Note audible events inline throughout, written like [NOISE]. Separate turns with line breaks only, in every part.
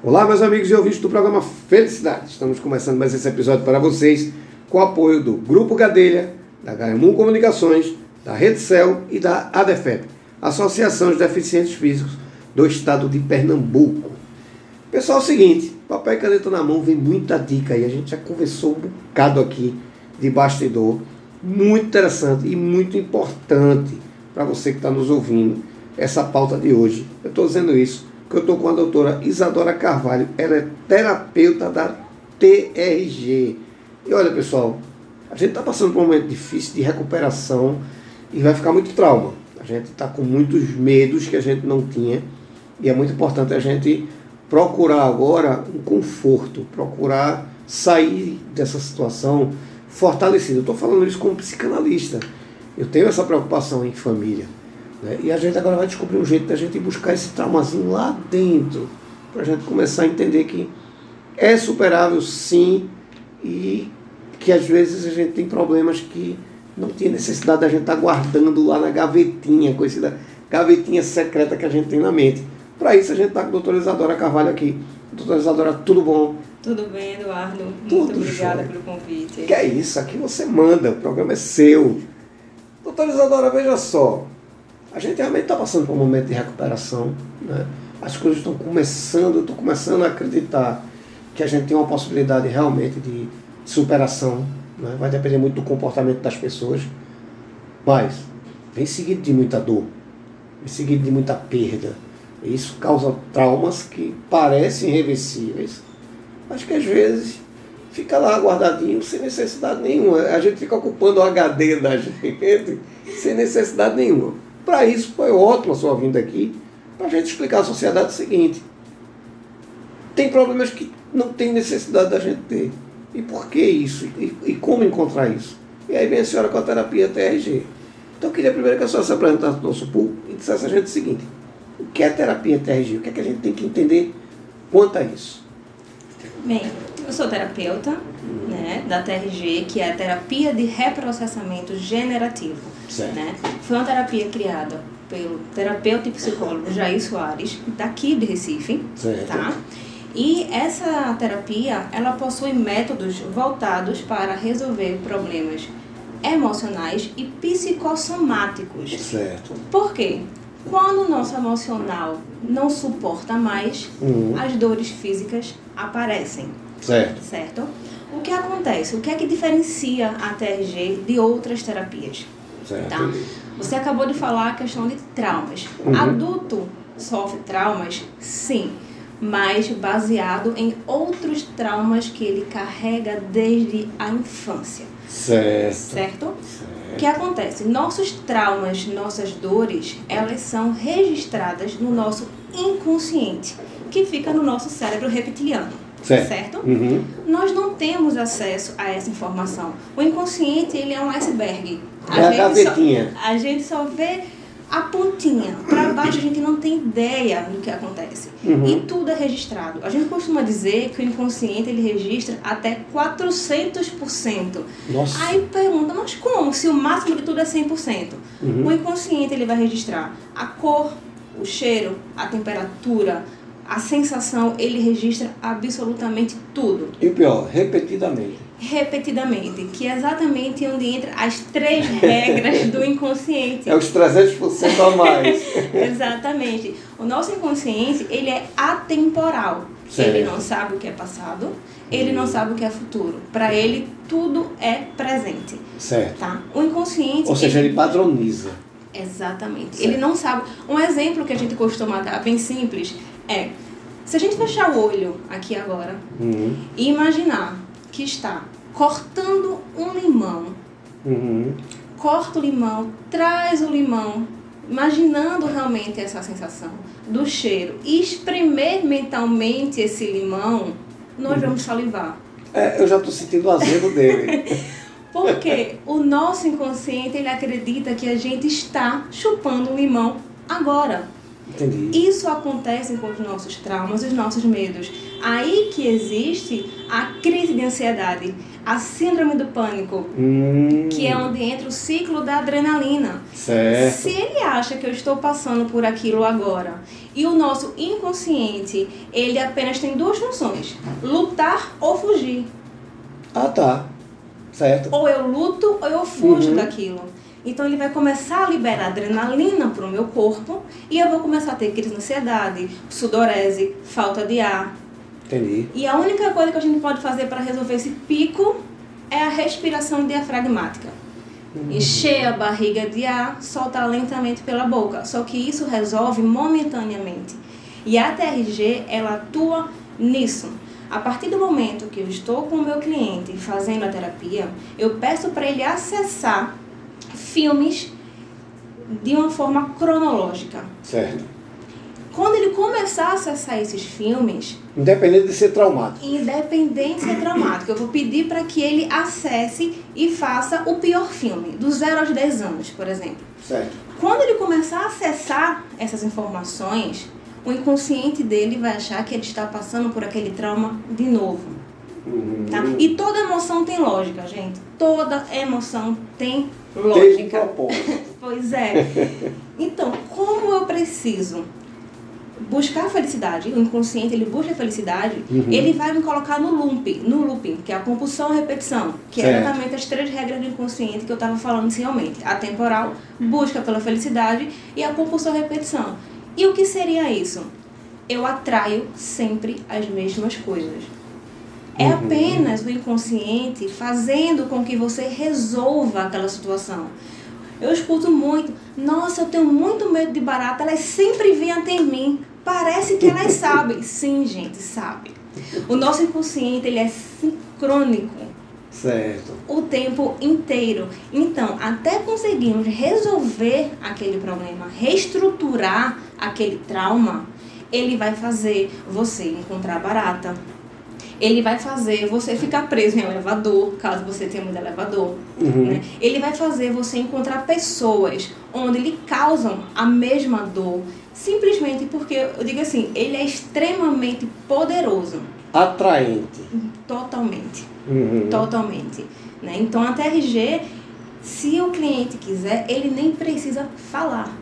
Olá, meus amigos e ouvintes do programa Felicidade. Estamos começando mais esse episódio para vocês com o apoio do Grupo Gadelha, da Gaimum Comunicações, da Rede Cel e da ADEFEP, Associação de Deficientes Físicos do Estado de Pernambuco. Pessoal, é o seguinte, papel e caneta na mão, vem muita dica aí. A gente já conversou um bocado aqui de bastidor. Muito interessante e muito importante para você que está nos ouvindo essa pauta de hoje. Eu estou dizendo isso porque eu estou com a doutora Isadora Carvalho, ela é terapeuta da TRG. E olha pessoal, a gente está passando por um momento difícil de recuperação e vai ficar muito trauma. A gente está com muitos medos que a gente não tinha e é muito importante a gente procurar agora um conforto, procurar sair dessa situação fortalecido. Eu estou falando isso como psicanalista. Eu tenho essa preocupação em família. Né? E a gente agora vai descobrir um jeito da gente buscar esse traumazinho lá dentro, para a gente começar a entender que é superável sim e que às vezes a gente tem problemas que não tinha necessidade da gente estar tá guardando lá na gavetinha, conhecida gavetinha secreta que a gente tem na mente. Para isso a gente está com a doutora Isadora Carvalho aqui. Doutora Isadora, tudo bom?
Tudo bem, Eduardo.
Tudo
Muito obrigada
jóia.
pelo convite.
Que é isso, aqui você manda, o programa é seu. Doutora Isadora, veja só, a gente realmente está passando por um momento de recuperação, né? as coisas estão começando, eu estou começando a acreditar que a gente tem uma possibilidade realmente de superação, né? vai depender muito do comportamento das pessoas, mas vem seguido de muita dor, vem seguido de muita perda. Isso causa traumas que parecem irreversíveis, mas que às vezes fica lá guardadinho sem necessidade nenhuma. A gente fica ocupando o HD da [LAUGHS] gente sem necessidade nenhuma. Para isso foi ótimo a sua vinda aqui, para a gente explicar à sociedade o seguinte. Tem problemas que não tem necessidade da gente ter. E por que isso? E, e como encontrar isso? E aí vem a senhora com a terapia TRG. Então eu queria primeiro que a senhora se apresentasse no nosso público e dissesse a gente o seguinte. O que é terapia TRG? O que é que a gente tem que entender quanto a isso?
Bem, eu sou terapeuta né, da TRG, que é a terapia de reprocessamento generativo.
Certo.
Né? Foi uma terapia criada pelo terapeuta e psicólogo Jair Soares, daqui de Recife.
Certo.
Tá? E essa terapia, ela possui métodos voltados para resolver problemas emocionais e psicossomáticos.
Certo.
Por quê? Quando o nosso emocional não suporta mais,
Uhum.
as dores físicas aparecem,
Certo.
certo? O que acontece? O que é que diferencia a TRG de outras terapias?
Certo.
Tá? Você acabou de falar a questão de traumas.
Uhum.
Adulto sofre traumas? Sim, mas baseado em outros traumas que ele carrega desde a infância,
Certo.
certo? O que acontece? Nossos traumas, nossas dores, elas são registradas no nosso inconsciente, que fica no nosso cérebro reptiliano.
Certo. Uhum.
Nós não temos acesso a essa informação. O inconsciente, ele é um iceberg.
É a gavetinha.
Só, a gente só vê a pontinha. Para baixo a gente não tem ideia do que acontece.
Uhum.
E tudo é registrado. A gente costuma dizer que o inconsciente ele registra até 400%.
Nossa.
Aí pergunta, mas como? Se o máximo de tudo é 100%.
Uhum.
O inconsciente ele vai registrar a cor, o cheiro, a temperatura, a sensação, ele registra absolutamente tudo,
E o pior, repetidamente.
repetidamente, que é exatamente onde entra as três [LAUGHS] regras do inconsciente.
É os 300% a mais. [LAUGHS]
Exatamente. O nosso inconsciente, ele é atemporal.
Certo.
Ele não sabe o que é passado, ele não sabe o que é futuro. Para ele, tudo é presente,
certo.
tá? O inconsciente...
Ou seja, ele padroniza.
Exatamente.
Certo.
Ele não sabe. Um exemplo que a gente costuma dar, bem simples, é: se a gente fechar o olho aqui agora
Uhum.
e imaginar que está cortando um limão,
Uhum.
corta o limão, traz o limão, imaginando realmente essa sensação do cheiro e espremer mentalmente esse limão, nós vamos salivar.
É, eu já estou sentindo o azedo dele. [LAUGHS]
Porque o nosso inconsciente ele acredita que a gente está chupando um limão agora.
Entendi.
Isso acontece com os nossos traumas e os nossos medos. Aí que existe a crise de ansiedade, a síndrome do pânico,
Hum,
que é onde entra o ciclo da adrenalina.
Certo.
Se ele acha que eu estou passando por aquilo agora e o nosso inconsciente, ele apenas tem duas funções: lutar ou fugir.
Ah, tá. Certo.
Ou eu luto ou eu fujo
Uhum.
daquilo. Então ele vai começar a liberar adrenalina para o meu corpo e eu vou começar a ter crise de ansiedade, sudorese, falta de ar.
Entendi.
E a única coisa que a gente pode fazer para resolver esse pico é a respiração diafragmática. Encher a barriga de ar, soltar lentamente pela boca. Só que isso resolve momentaneamente. E a TRG, ela atua nisso. A partir do momento que eu estou com o meu cliente fazendo a terapia, eu peço para ele acessar filmes de uma forma cronológica.
Certo.
Quando ele começar a acessar esses filmes,
Independente de ser traumático.
independente de ser traumático, eu vou pedir para que ele acesse e faça o pior filme, do 0 aos 10 anos, por exemplo.
Certo.
Quando ele começar a acessar essas informações, o inconsciente dele vai achar que ele está passando por aquele trauma de novo.
Uhum.
Tá? E toda emoção tem lógica, gente. Toda emoção tem lógica. [LAUGHS] Pois é. Então, como eu preciso buscar a felicidade, o inconsciente ele busca a felicidade,
Uhum.
ele vai me colocar no looping, no looping, que é a compulsão e repetição, que é
Certo.
exatamente as três regras do inconsciente que eu estava falando inicialmente. A temporal, busca pela felicidade e a compulsão e repetição. E o que seria isso? Eu atraio sempre as mesmas coisas. É
Uhum.
apenas o inconsciente fazendo com que você resolva aquela situação. Eu escuto muito, nossa, eu tenho muito medo de barata, elas sempre vêm até mim. Parece que elas [LAUGHS] sabem. Sim, gente, sabe. O nosso inconsciente, ele é sincrônico
Certo.
o tempo inteiro. Então, até conseguirmos resolver aquele problema, reestruturar aquele trauma, ele vai fazer você encontrar barata. Ele vai fazer você ficar preso em elevador, caso você tenha muito elevador.
Uhum.
né? Ele vai fazer você encontrar pessoas onde lhe causam a mesma dor, simplesmente porque, eu digo assim, ele é extremamente poderoso.
Atraente.
Totalmente.
Uhum.
Totalmente. Né? Então a TRG, se o cliente quiser, ele nem precisa falar.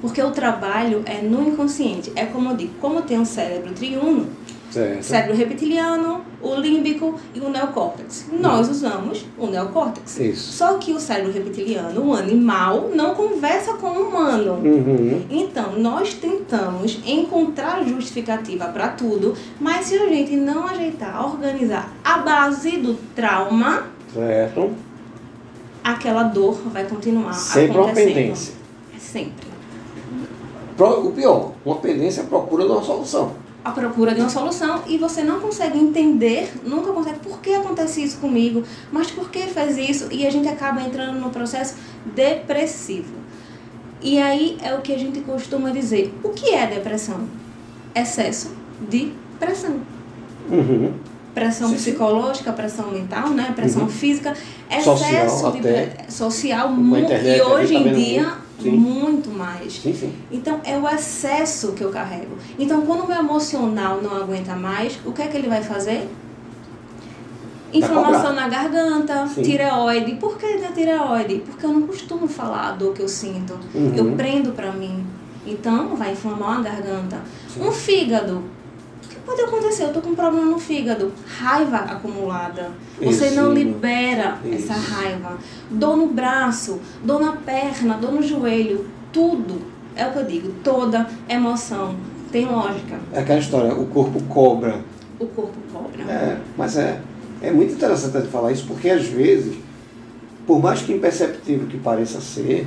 Porque o trabalho é no inconsciente. É como eu digo, como tem um cérebro triuno,
Certo.
cérebro reptiliano, o límbico e o neocórtex. Nós usamos o neocórtex.
Isso.
Só que o cérebro reptiliano, o animal, não conversa com o humano.
Uhum.
Então, nós tentamos encontrar justificativa para tudo, mas se a gente não ajeitar, organizar a base do trauma,
Certo.
aquela dor vai continuar
Sempre uma
acontecendo.
pendência.
Sempre.
O pior, uma pendência é procura de uma solução.
A procura de uma solução e você não consegue entender, nunca consegue por que acontece isso comigo, mas por que faz isso e a gente acaba entrando no processo depressivo. E aí é o que a gente costuma dizer. O que é depressão? Excesso de pressão.
Uhum.
pressão
Sim, sim.
psicológica, pressão mental, né? Pressão
Uhum.
física,
Social
excesso de
até.
social e hoje
tá
em dia.
Sim.
muito mais.
Sim, sim.
Então é o excesso que eu carrego. Então quando o meu emocional não aguenta mais, o que é que ele vai fazer? Inflamação na garganta,
Sim.
tireoide. Por que da tireoide? Porque eu não costumo falar a dor que eu sinto.
Uhum.
Eu prendo pra mim. Então vai inflamar uma garganta. Um fígado. Pode acontecer? Eu tô com um problema no fígado. Raiva acumulada. Você não libera
Isso.
essa raiva. Dor no braço, dor na perna, dor no joelho. Tudo. É o que eu digo. Toda emoção tem lógica.
É aquela história, o corpo cobra.
O corpo cobra.
É, mas é, é muito interessante falar isso, porque às vezes, por mais que imperceptível que pareça ser,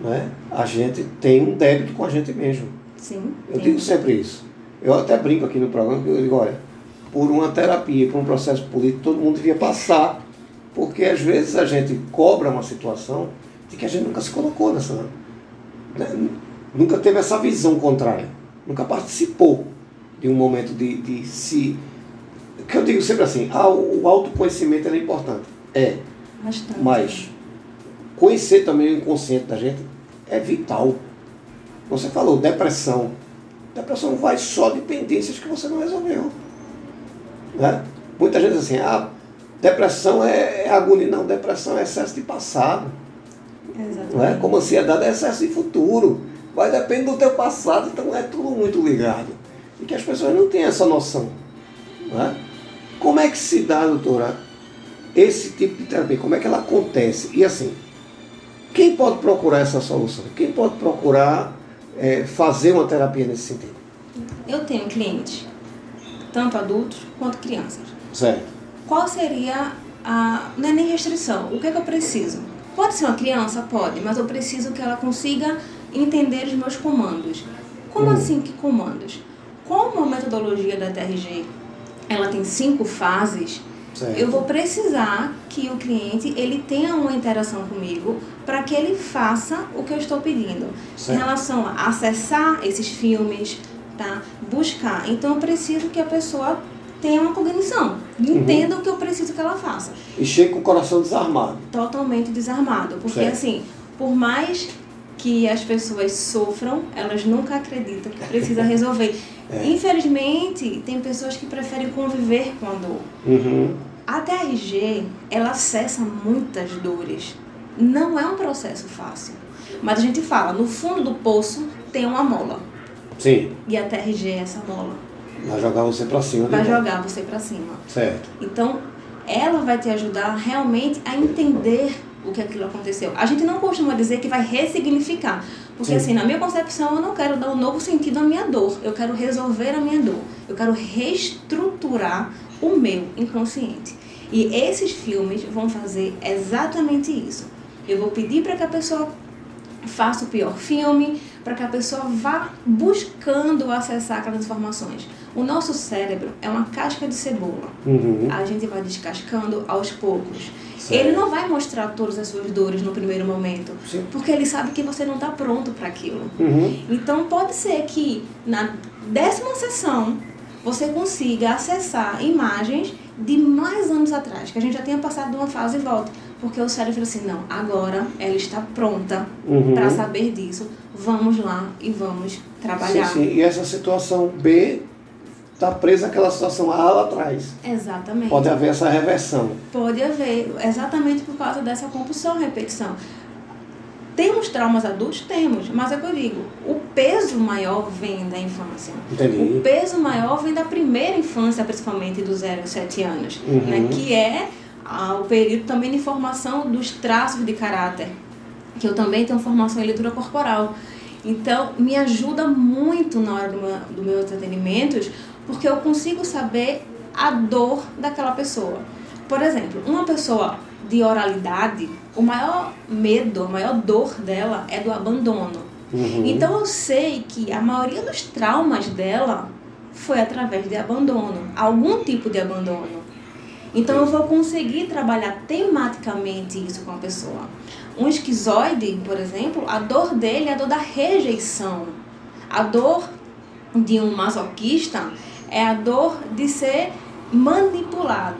né, a gente tem um débito com a gente mesmo.
Sim.
Eu digo sempre isso. Eu até brinco aqui no programa, que eu digo, olha, por uma terapia, por um processo político, todo mundo devia passar, porque às vezes a gente cobra uma situação de que a gente nunca se colocou nessa. né, nunca teve essa visão contrária, nunca participou de um momento de, de se. Que eu digo sempre assim, ah, o autoconhecimento é importante. É,
Bastante.
mas conhecer também o inconsciente da gente é vital. Você falou depressão. Depressão vai só de pendências que você não resolveu. Né? Muita gente diz assim, ah, depressão é, é agonia. Não, depressão é excesso de passado.
Exatamente.
Não é? Como ansiedade é excesso de futuro. Vai depender do teu passado, então é tudo muito ligado. E que as pessoas não têm essa noção. Não é? Como é que se dá, doutora, esse tipo de terapia? Como é que ela acontece? E assim, quem pode procurar essa solução? Quem pode procurar é, fazer uma terapia nesse sentido?
Eu tenho clientes, tanto adultos quanto crianças.
Certo.
Qual seria a. Não é nem restrição. O que é que eu preciso? Pode ser uma criança? Pode, mas eu preciso que ela consiga entender os meus comandos. Como
Hum.
assim que comandos? Como a metodologia da TRG ela tem cinco fases,
certo.
eu vou precisar que o cliente ele tenha uma interação comigo para que ele faça o que eu estou pedindo.
Certo.
Em relação a acessar esses filmes, tá? Buscar. Então eu preciso que a pessoa tenha uma cognição,
Uhum.
entenda o que eu preciso que ela faça.
E chega com o coração desarmado.
Totalmente desarmado, porque
Certo.
assim, por mais que as pessoas sofram, elas nunca acreditam que precisa [LAUGHS] resolver.
É.
Infelizmente, tem pessoas que preferem conviver com a dor.
Uhum.
A TRG, ela acessa muitas dores. Não é um processo fácil. Mas a gente fala, no fundo do poço tem uma mola.
Sim.
E a TRG é essa mola.
Vai jogar você pra cima.
Vai jogar você pra cima.
Certo.
Então, ela vai te ajudar realmente a entender o que aquilo aconteceu. A gente não costuma dizer que vai ressignificar. Porque,
Sim.
assim, na minha concepção, eu não quero dar um novo sentido à minha dor. Eu quero resolver a minha dor. Eu quero reestruturar o meu inconsciente. E esses filmes vão fazer exatamente isso. Eu vou pedir para que a pessoa faça o pior filme, para que a pessoa vá buscando acessar aquelas informações. O nosso cérebro é uma casca de cebola.
Uhum.
A gente vai descascando aos poucos.
Certo.
Ele não vai mostrar todas as suas dores no primeiro momento,
Sim.
porque ele sabe que você não está pronto para aquilo.
Uhum.
Então pode ser que na décima sessão você consiga acessar imagens de mais anos atrás, que a gente já tenha passado de uma fase e volta. Porque o cérebro assim, não, agora ela está pronta
Uhum.
para saber disso. Vamos lá e vamos trabalhar.
Sim, sim. E essa situação B está presa àquela situação A lá atrás.
Exatamente.
Pode haver essa reversão.
Pode haver, exatamente por causa dessa compulsão, repetição. Temos traumas adultos? Temos, mas é o que eu digo, o peso maior vem da infância.
Entendi.
O peso maior vem da primeira infância, principalmente dos 0 a 7 anos,
Uhum.
né, que é ah, o período também de formação dos traços de caráter, que eu também tenho formação em leitura corporal. Então, me ajuda muito na hora do meu, do meus atendimentos, porque eu consigo saber a dor daquela pessoa. Por exemplo, uma pessoa de oralidade, o maior medo, a maior dor dela é do abandono.
Uhum.
Então eu sei que a maioria dos traumas dela foi através de abandono, algum tipo de abandono. Então eu vou conseguir trabalhar tematicamente isso com a pessoa. Um esquizoide, por exemplo, a dor dele é a dor da rejeição. A dor de um masoquista é a dor de ser manipulado,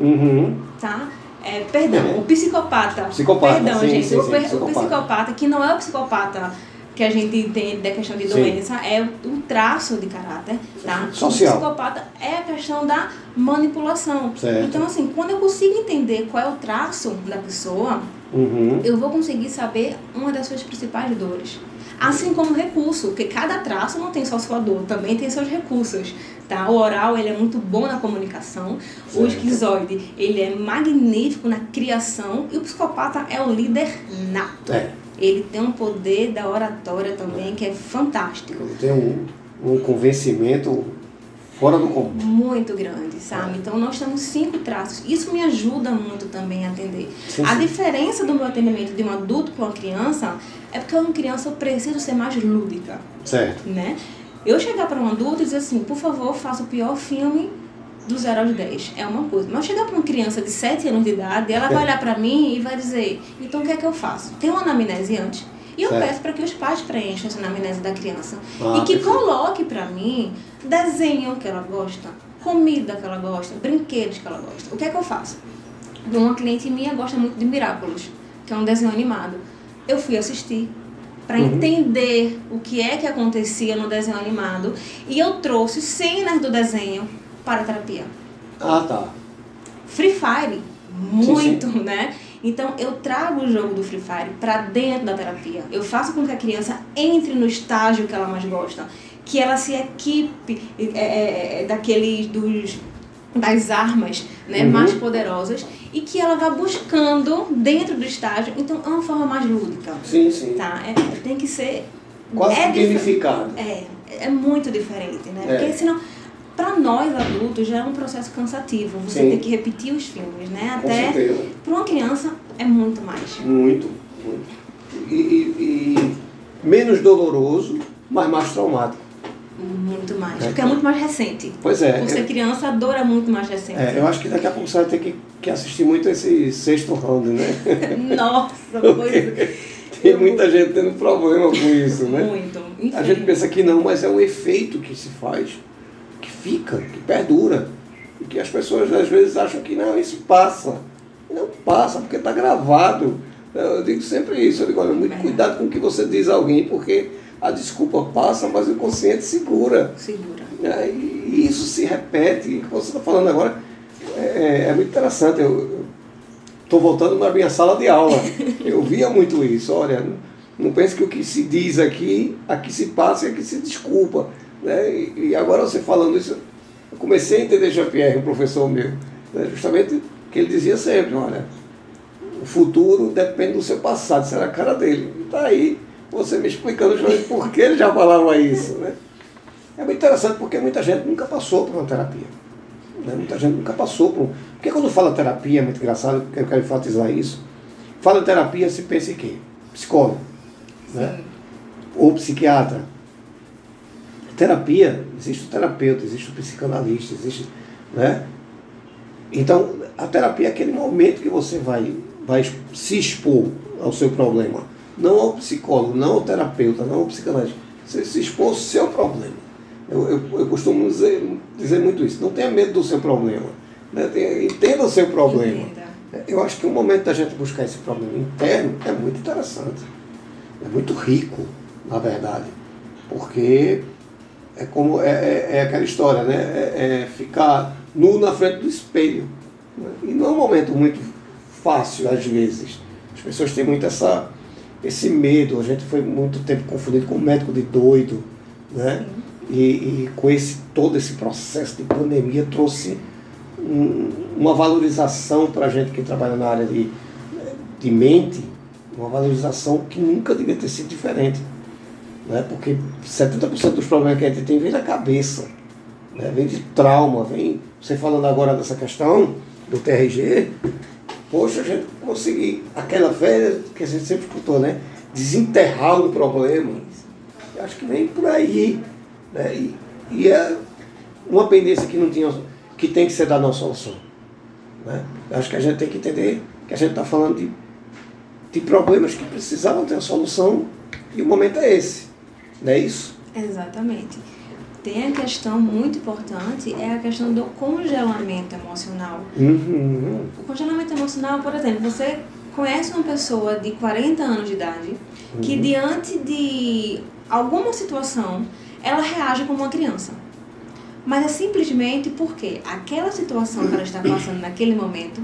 Uhum.
tá? É, perdão, o psicopata.
Psicopata,
Perdão,
sim,
gente.
sim,
o,
sim,
o
psicopata.
psicopata, que não é o psicopata que a gente entende da questão de
Sim.
doença, é o, o traço de caráter, tá?
Social.
O psicopata é a questão da manipulação.
Certo.
Então, assim, quando eu consigo entender qual é o traço da pessoa,
Uhum.
eu vou conseguir saber uma das suas principais dores. Assim como recurso, porque cada traço não tem só sua dor, também tem seus recursos, tá? O oral, ele é muito bom na comunicação, o
Certo.
esquizoide, ele é magnífico na criação e o psicopata é o líder nato.
É.
Ele tem um poder da oratória também que é fantástico.
Tem um, um convencimento fora do comum.
Muito grande, sabe? Então nós temos cinco traços. Isso me ajuda muito também a atender.
Sim,
A
sim.
diferença do meu atendimento de um adulto para uma criança é porque uma criança eu preciso ser mais lúdica,
Certo.
né? Eu chegar para um adulto e dizer assim, por favor, faça o pior filme do 0 aos 10. É uma coisa. Mas chegar para uma criança de 7 anos de idade, ela vai olhar para mim e vai dizer, então o que é que eu faço? Tem uma anamnese antes? E eu
Certo.
peço para que os pais preencham essa anamnese da criança.
Ah,
e que
perfeito.
coloque para mim desenho que ela gosta, comida que ela gosta, brinquedos que ela gosta. O que é que eu faço? Uma cliente minha gosta muito de Miraculous, que é um desenho animado. Eu fui assistir para uhum. entender o que é que acontecia no desenho animado e eu trouxe cenas do desenho para a terapia.
Ah, tá.
Free Fire, muito, sim, sim. né? Então eu trago o jogo do Free Fire para dentro da terapia. Eu faço com que a criança entre no estágio que ela mais gosta, que ela se equipe é, é, é daqueles dos das armas né, uhum. mais poderosas e que ela vá buscando dentro do estágio. Então é uma forma mais lúdica.
Sim, sim.
Tá? É, tem que ser.
Quase é gamificado.
É, é muito diferente, né? É. Porque senão, para nós adultos, já é um processo cansativo. Você sim. tem que repetir os filmes, né? Até para uma criança é muito mais.
Muito, muito. E, e, e menos doloroso, mas mais traumático.
Muito mais, é, porque é muito mais recente.
Pois é.
Por ser criança, a dor é muito mais recente.
É, eu acho que daqui a pouco você vai ter que, que assistir muito esse sexto round, né? [LAUGHS]
Nossa, pois
Tem muita gente tendo problema com isso, né?
Muito.
A gente pensa que não, mas é o efeito que se faz, fica, que perdura. E que as pessoas às vezes acham que não, isso passa. Não passa, porque está gravado. Eu digo sempre isso, eu digo, olha, muito cuidado com o que você diz a alguém, porque a desculpa passa, mas o inconsciente segura.
Segura.
É, e isso se repete. O que você está falando agora é, é, muito interessante. Eu estou voltando na minha sala de aula. [LAUGHS] Eu via muito isso. Olha, não pense que o que se diz aqui, aqui se passa e aqui se desculpa. Né? E, e agora você falando isso, eu comecei a entender Jean-Pierre, um professor meu, né? justamente que ele dizia sempre, olha, o futuro depende do seu passado, será a cara dele. Está aí você me explicando por que ele já falava isso. Né? É muito interessante porque muita gente nunca passou por uma terapia. Né? Muita gente nunca passou por. Porque quando fala terapia, é muito engraçado, eu quero enfatizar isso. Fala terapia, se pensa em quê? Psicólogo. Né? Ou psiquiatra. Terapia, existe o terapeuta, existe o psicanalista, existe. Né? Então, a terapia é aquele momento que você vai, vai se expor ao seu problema não ao psicólogo, não ao terapeuta, não ao psicanalista. Você se expor ao seu problema. Eu, eu, eu costumo dizer, dizer muito isso. Não tenha medo do seu problema. Né? Entenda o seu problema. Eu acho que o momento da gente buscar esse problema interno é muito interessante. É muito rico, na verdade. Porque é como é, é, é aquela história, né? É, é, ficar nu na frente do espelho. Né? E não é um momento muito fácil, às vezes. As pessoas têm muito essa esse medo, a gente foi muito tempo confundido com médico de doido, né? E, e, com esse todo esse processo de pandemia trouxe um, uma valorização para a gente que trabalha na área de, de mente, uma valorização que nunca devia ter sido diferente. Né? Porque 70% dos problemas que a gente tem vem da cabeça, né? vem de trauma, vem. Você falando agora dessa questão do TRG, poxa, a gente conseguir aquela velha que a gente sempre escutou, né? Desenterrar o problema. Eu acho que vem por aí. Né? E, e é uma pendência que não tinha, que tem que ser da nossa solução. Né? Eu acho que a gente tem que entender que a gente está falando de, de problemas que precisavam ter a solução e o momento é esse. Não é isso?
Exatamente tem a questão muito importante, é a questão do congelamento emocional.
Uhum.
O congelamento emocional, por exemplo, você conhece uma pessoa de 40 anos de idade uhum. que diante de alguma situação, ela reage como uma criança. Mas é simplesmente porque aquela situação que ela está passando naquele momento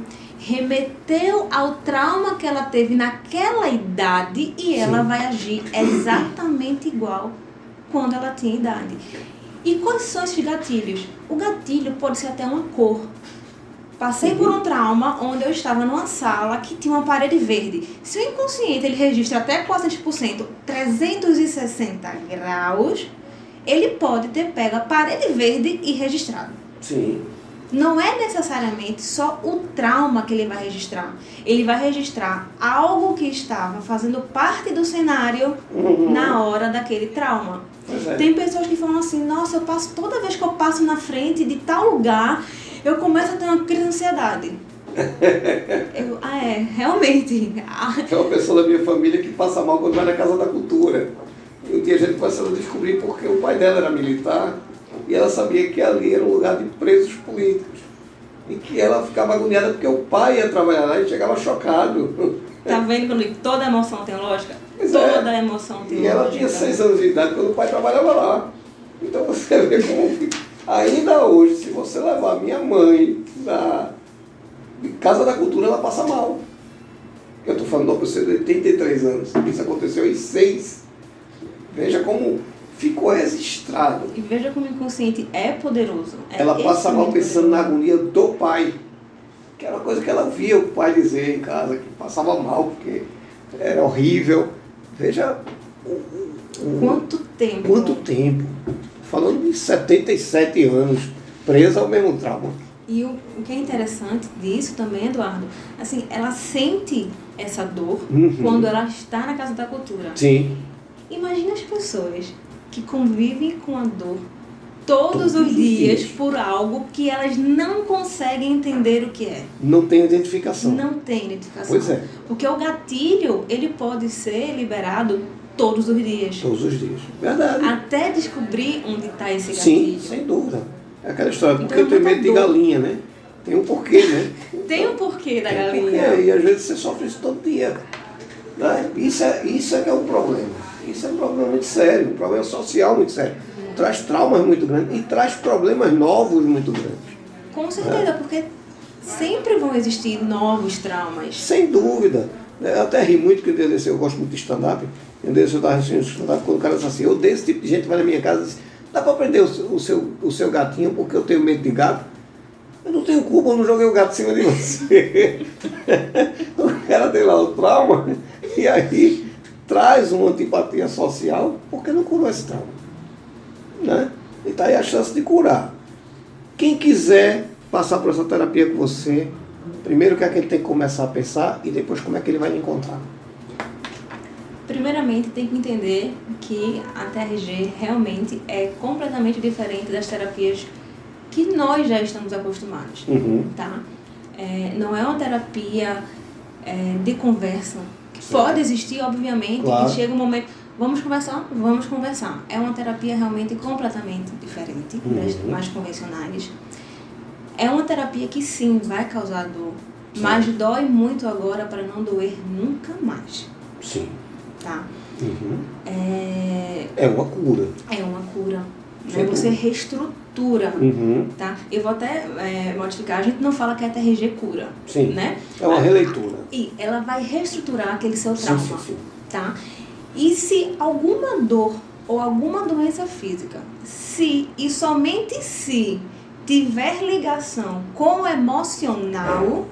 remeteu ao trauma que ela teve naquela idade e ela Sim. vai agir exatamente igual quando ela tinha idade. E quais são esses gatilhos? O gatilho pode ser até uma cor. Passei por um trauma onde eu estava numa sala que tinha uma parede verde. Se o inconsciente ele registra até 400%, 360 graus, ele pode ter pego a parede verde e registrado.
Sim.
Não é necessariamente só o trauma que ele vai registrar. Ele vai registrar algo que estava fazendo parte do cenário uhum. na hora daquele trauma.
É.
Tem pessoas que falam assim, nossa, eu passo toda vez que eu passo na frente de tal lugar, eu começo a ter uma crise de ansiedade. [LAUGHS] eu, ah, é, realmente.
É uma pessoa da minha família que passa mal quando vai na Casa da Cultura. E um dia a gente começou a descobrir porque o pai dela era militar e ela sabia que ali era um lugar de presos políticos. E que ela ficava agoniada porque o pai ia trabalhar lá e chegava chocado.
Tá vendo quando toda emoção tem lógica?
Pois
Toda
é.
a emoção
E ela tinha seis anos de idade quando o pai trabalhava lá. Então você [LAUGHS] vê como ainda hoje, se você levar minha mãe na de Casa da Cultura, ela passa mal. Eu estou falando de uma pessoa de 83 anos. Isso aconteceu em seis. Veja como ficou registrado.
E veja como o inconsciente é poderoso. É
Ela passa mal pensando na agonia do pai. Que era uma coisa que ela via o pai dizer em casa, que passava mal, porque era horrível. Veja o-
Quanto tempo?
quanto tempo. Falando de 77 anos, presa ao mesmo trauma.
E o, o que é interessante disso também, Eduardo, assim, ela sente essa dor
Uhum.
quando ela está na Casa da Cultura.
Sim.
Imagina as pessoas que convivem com a dor todos
Todos
os dias
dias.
por algo que elas não conseguem entender o que é.
Não tem identificação.
Não tem identificação.
Pois é,
Porque o gatilho, ele pode ser liberado todos os dias.
todos os dias. Verdade.
Até descobrir onde está esse
Sim,
gatilho.
sem dúvida. É aquela história, porque
Então é
eu tenho medo de
dor.
galinha, né? Tem um porquê, né?
Tem o porquê da
Tem um
galinha.
porquê, e às vezes você sofre isso todo dia. Né? Isso, é, isso é que é um problema. É um problema muito sério, um problema social muito sério. Traz traumas muito grandes e traz problemas novos muito grandes.
Com certeza, porque sempre vão existir novos traumas.
Sem dúvida. Eu até ri muito que dia desse, eu gosto muito de stand-up. Desse eu estava assistindo stand-up quando o cara disse assim, eu odeio esse tipo de gente que vai na minha casa e diz, dá para prender o, o seu, o seu gatinho porque eu tenho medo de gato? Eu não tenho culpa, eu não joguei o gato em cima de você. [LAUGHS] o cara tem lá o trauma e aí traz uma antipatia social porque não curou esse trauma. Né? E está aí a chance de curar. Quem quiser passar por essa terapia com você, primeiro o que é que ele tem que começar a pensar e depois como é que ele vai encontrar.
Primeiramente, tem que entender que a TRG realmente é completamente diferente das terapias que nós já estamos acostumados.
Uhum.
Tá? É, não é uma terapia é, de conversa. Pode existir, obviamente,
Claro.
e chega um momento. Vamos conversar? Vamos conversar. É uma terapia realmente completamente diferente das
Uhum.
mais convencionais. É uma terapia que sim vai causar dor, mas dói muito agora para não doer nunca mais.
Sim.
Tá?
Uhum.
É,
É uma cura.
é uma cura. Né? Você
dúvida.
Reestrutura.
Uhum.
Tá? Eu vou até é, modificar. A gente não fala que a TRG cura.
Sim.
Né?
É uma releitura.
E ela vai reestruturar aquele seu trauma.
sim, sim.
Tá? E se alguma dor ou alguma doença física, se e somente se tiver ligação com o emocional,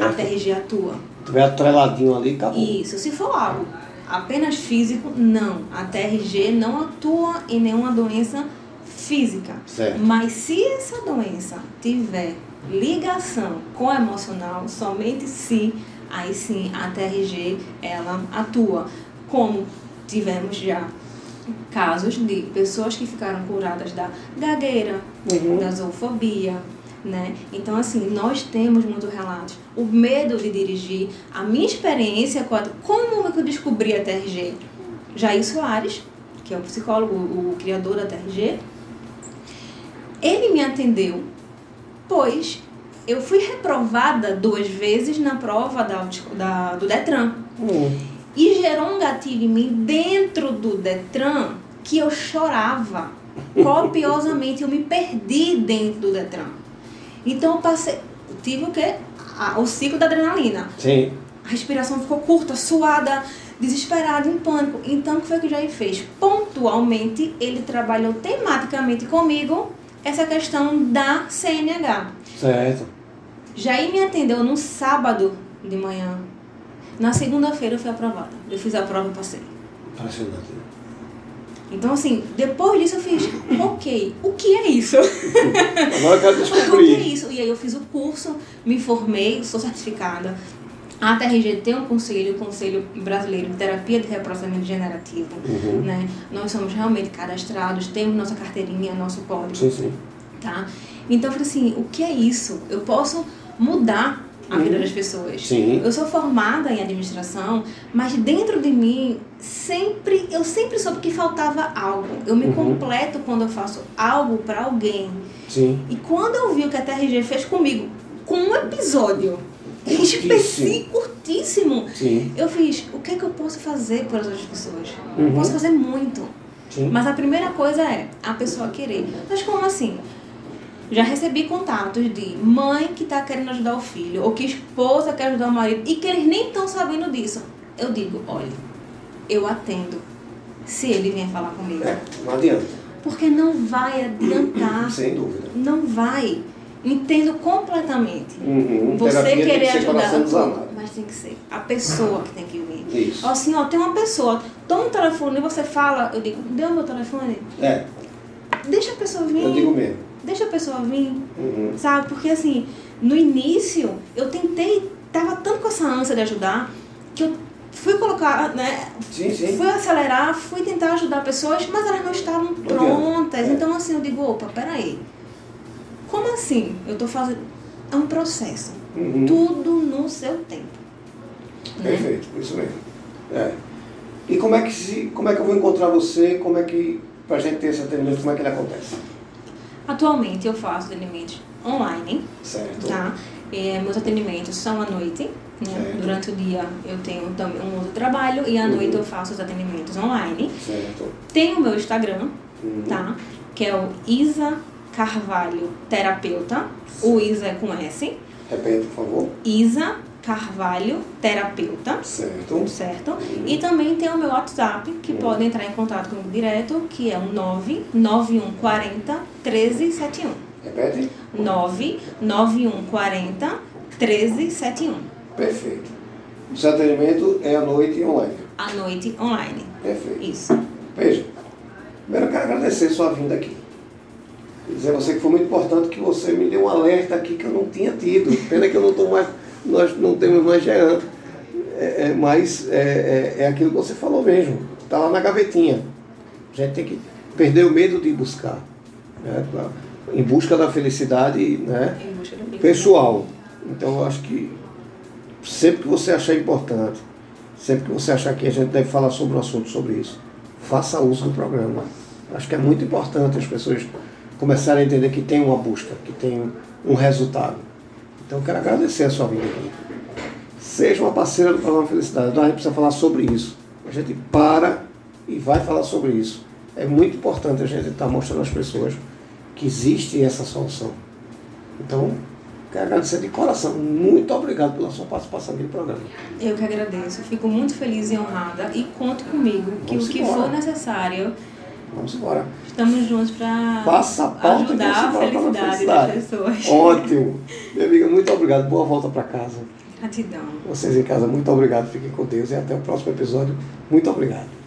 a. TRG atua.
Se tiver atreladinho ali, acabou.
Isso. Se for algo apenas físico, não. A TRG não atua em nenhuma doença física.
Certo.
Mas se essa doença tiver ligação com o emocional, somente se, aí sim a TRG ela atua. Como tivemos já casos de pessoas que ficaram curadas da gagueira,
Uhum.
da zoofobia, né? Então, assim, nós temos muitos relatos. O medo de dirigir, a minha experiência. Como é que eu descobri a TRG? Jair Soares, que é o psicólogo, o criador da TRG, ele me atendeu, pois eu fui reprovada duas vezes na prova da, da- do Detran.
Hum.
E gerou um gatilho em mim dentro do Detran que eu chorava [LAUGHS] copiosamente. Eu me perdi dentro do Detran. Então eu passei. eu tive o quê? A- o ciclo da adrenalina.
Sim.
A respiração ficou curta, suada, desesperada, em pânico. Então o que foi que o Jair fez? Pontualmente, ele trabalhou tematicamente comigo essa questão da CNH.
Certo.
Jair me atendeu no sábado de manhã. Na segunda-feira eu fui aprovada. Eu fiz a prova e passei.
Impressionante.
Então, assim, depois disso eu fiz, ok, o que é isso?
Agora eu quero [LAUGHS]
o que é
descobrir.
isso? E aí eu fiz o curso, me formei, sou certificada. A TRG tem um conselho, o Conselho Brasileiro de Terapia de Reprocessamento Generativo.
Uhum.
Né? Nós somos realmente cadastrados, temos nossa carteirinha, nosso código.
Sim, sim.
Tá? Então eu falei assim, o que é isso? Eu posso mudar a vida
Uhum.
das pessoas.
Sim.
Eu sou formada em administração, mas dentro de mim sempre eu sempre soube que faltava algo. Eu me
Uhum.
completo quando eu faço algo para alguém.
Sim.
E quando eu vi o que a TRG fez comigo, com um episódio
Curtíssimo.
altíssimo.
Sim.
Eu fiz, o que é que eu posso fazer pelas outras pessoas?
Uhum.
Eu posso fazer muito.
Sim.
Mas a primeira coisa é a pessoa querer. Mas como assim? Já recebi contatos de mãe que está querendo ajudar o filho, ou que esposa quer ajudar o marido, e que eles nem estão sabendo disso. Eu digo, olha, eu atendo se ele vier falar comigo.
É, não adianta.
Porque não vai adiantar.
Sem dúvida.
Não vai. Entendo completamente.
Uhum.
Você
Terapia
querer ajudar. Mas tem que ser a pessoa que tem que vir.
Isso.
Assim, ó, tem uma pessoa, toma o telefone e você fala, eu digo, deu meu telefone?
É,
Deixa a pessoa vir.
eu digo mesmo.
Deixa a pessoa vir.
Uhum.
Sabe? Porque assim, no início, eu tentei, tava tanto com essa ânsia de ajudar, que eu fui colocar, né?
Sim, sim.
Fui acelerar, fui tentar ajudar pessoas, mas elas não estavam prontas.
É.
Então assim, eu digo, opa, peraí. Como assim? Eu tô fazendo. É um processo.
Uhum.
Tudo no seu tempo. né?
Perfeito, isso mesmo. É. E como é que se, como é que eu vou encontrar você? Como é que pra gente ter esse atendimento, como é que ele acontece?
Atualmente eu faço atendimentos online,
Certo.
tá? É, meus atendimentos são à noite. Né? Durante o dia eu tenho também um outro trabalho e à
Uhum.
noite eu faço os atendimentos online.
Certo.
Tem o meu Instagram,
Uhum.
tá? Que é o Isa Carvalho Terapeuta. O Isa é com S.
Repete, por favor.
Isa Carvalho Terapeuta.
Certo.
Certo? E também tem o meu WhatsApp, que
Uhum.
pode entrar em contato comigo direto, que é o 99140 1371.
Repete.
99140 1371.
Perfeito. O seu atendimento é à noite online.
À noite online.
Perfeito.
Isso.
Veja, primeiro eu quero agradecer sua vinda aqui. Dizer a você que foi muito importante que você me deu um alerta aqui que eu não tinha tido. Pena que eu não estou mais, nós não temos mais gerando. É, é, mas é, é, é aquilo que você falou mesmo. Está lá na gavetinha. A gente tem que perder o medo de buscar. Né? Em busca da felicidade né? Pessoal. Então eu acho que sempre que você achar importante, sempre que você achar que a gente deve falar sobre um assunto sobre isso, faça uso do programa. Acho que é muito importante as pessoas começarem a entender que tem uma busca, que tem um resultado. Então eu quero agradecer a sua vinda aqui. Seja uma parceira do programa Felicidade. Então a gente precisa falar sobre isso. A gente para e vai falar sobre isso. É muito importante a gente estar mostrando às pessoas que existe essa solução. Então, quero agradecer de coração. Muito obrigado pela sua participação aqui no programa.
Eu que agradeço. Fico muito feliz e honrada e conto comigo que
Vamos
o que
embora.
for necessário,
Vamos embora.
estamos juntos para ajudar a
para a
felicidade das
felicidade.
pessoas.
Ótimo. [LAUGHS] Minha amiga, muito obrigado. Boa volta para casa.
Gratidão.
Vocês em casa, muito obrigado. Fiquem com Deus e até o próximo episódio. Muito obrigado.